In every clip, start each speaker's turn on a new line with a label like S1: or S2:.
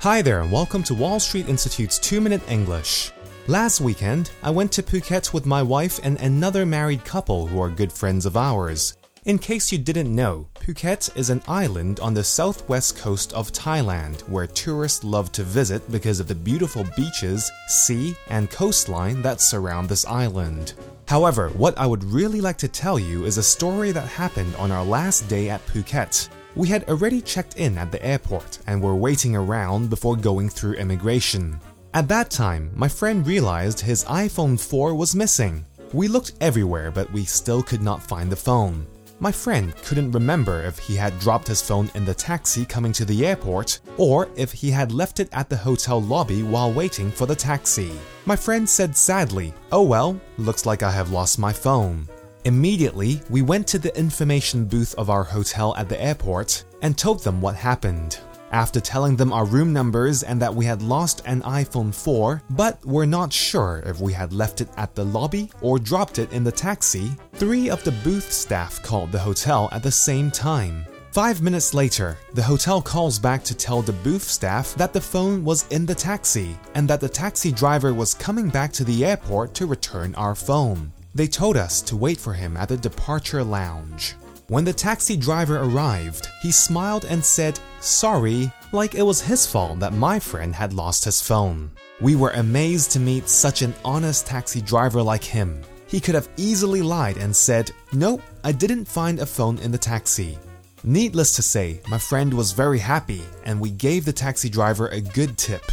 S1: Hi there, and welcome to Wall Street Institute's 2 Minute English. Last weekend, I went to Phuket with my wife and another married couple who are good friends of ours. In case you didn't know, Phuket is an island on the southwest coast of Thailand where tourists love to visit because of the beautiful beaches, sea, and coastline that surround this island. However, what I would really like to tell you is a story that happened on our last day at Phuket. We had already checked in at the airport and were waiting around before going through immigration. At that time, my friend realized his iPhone 4 was missing. We looked everywhere, but we still could not find the phone. My friend couldn't remember if he had dropped his phone in the taxi coming to the airport or if he had left it at the hotel lobby while waiting for the taxi. My friend said sadly, Oh well, looks like I have lost my phone. Immediately, we went to the information booth of our hotel at the airport and told them what happened. After telling them our room numbers and that we had lost an iPhone 4, but were not sure if we had left it at the lobby or dropped it in the taxi, three of the booth staff called the hotel at the same time. Five minutes later, the hotel calls back to tell the booth staff that the phone was in the taxi and that the taxi driver was coming back to the airport to return our phone. They told us to wait for him at the departure lounge. When the taxi driver arrived, he smiled and said, Sorry, like it was his fault that my friend had lost his phone. We were amazed to meet such an honest taxi driver like him. He could have easily lied and said, Nope, I didn't find a phone in the taxi. Needless to say, my friend was very happy and we gave the taxi driver a good tip.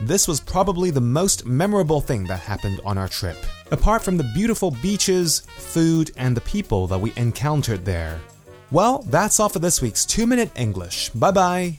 S1: This was probably the most memorable thing that happened on our trip, apart from the beautiful beaches, food, and the people that we encountered there. Well, that's all for this week's 2 Minute English. Bye bye.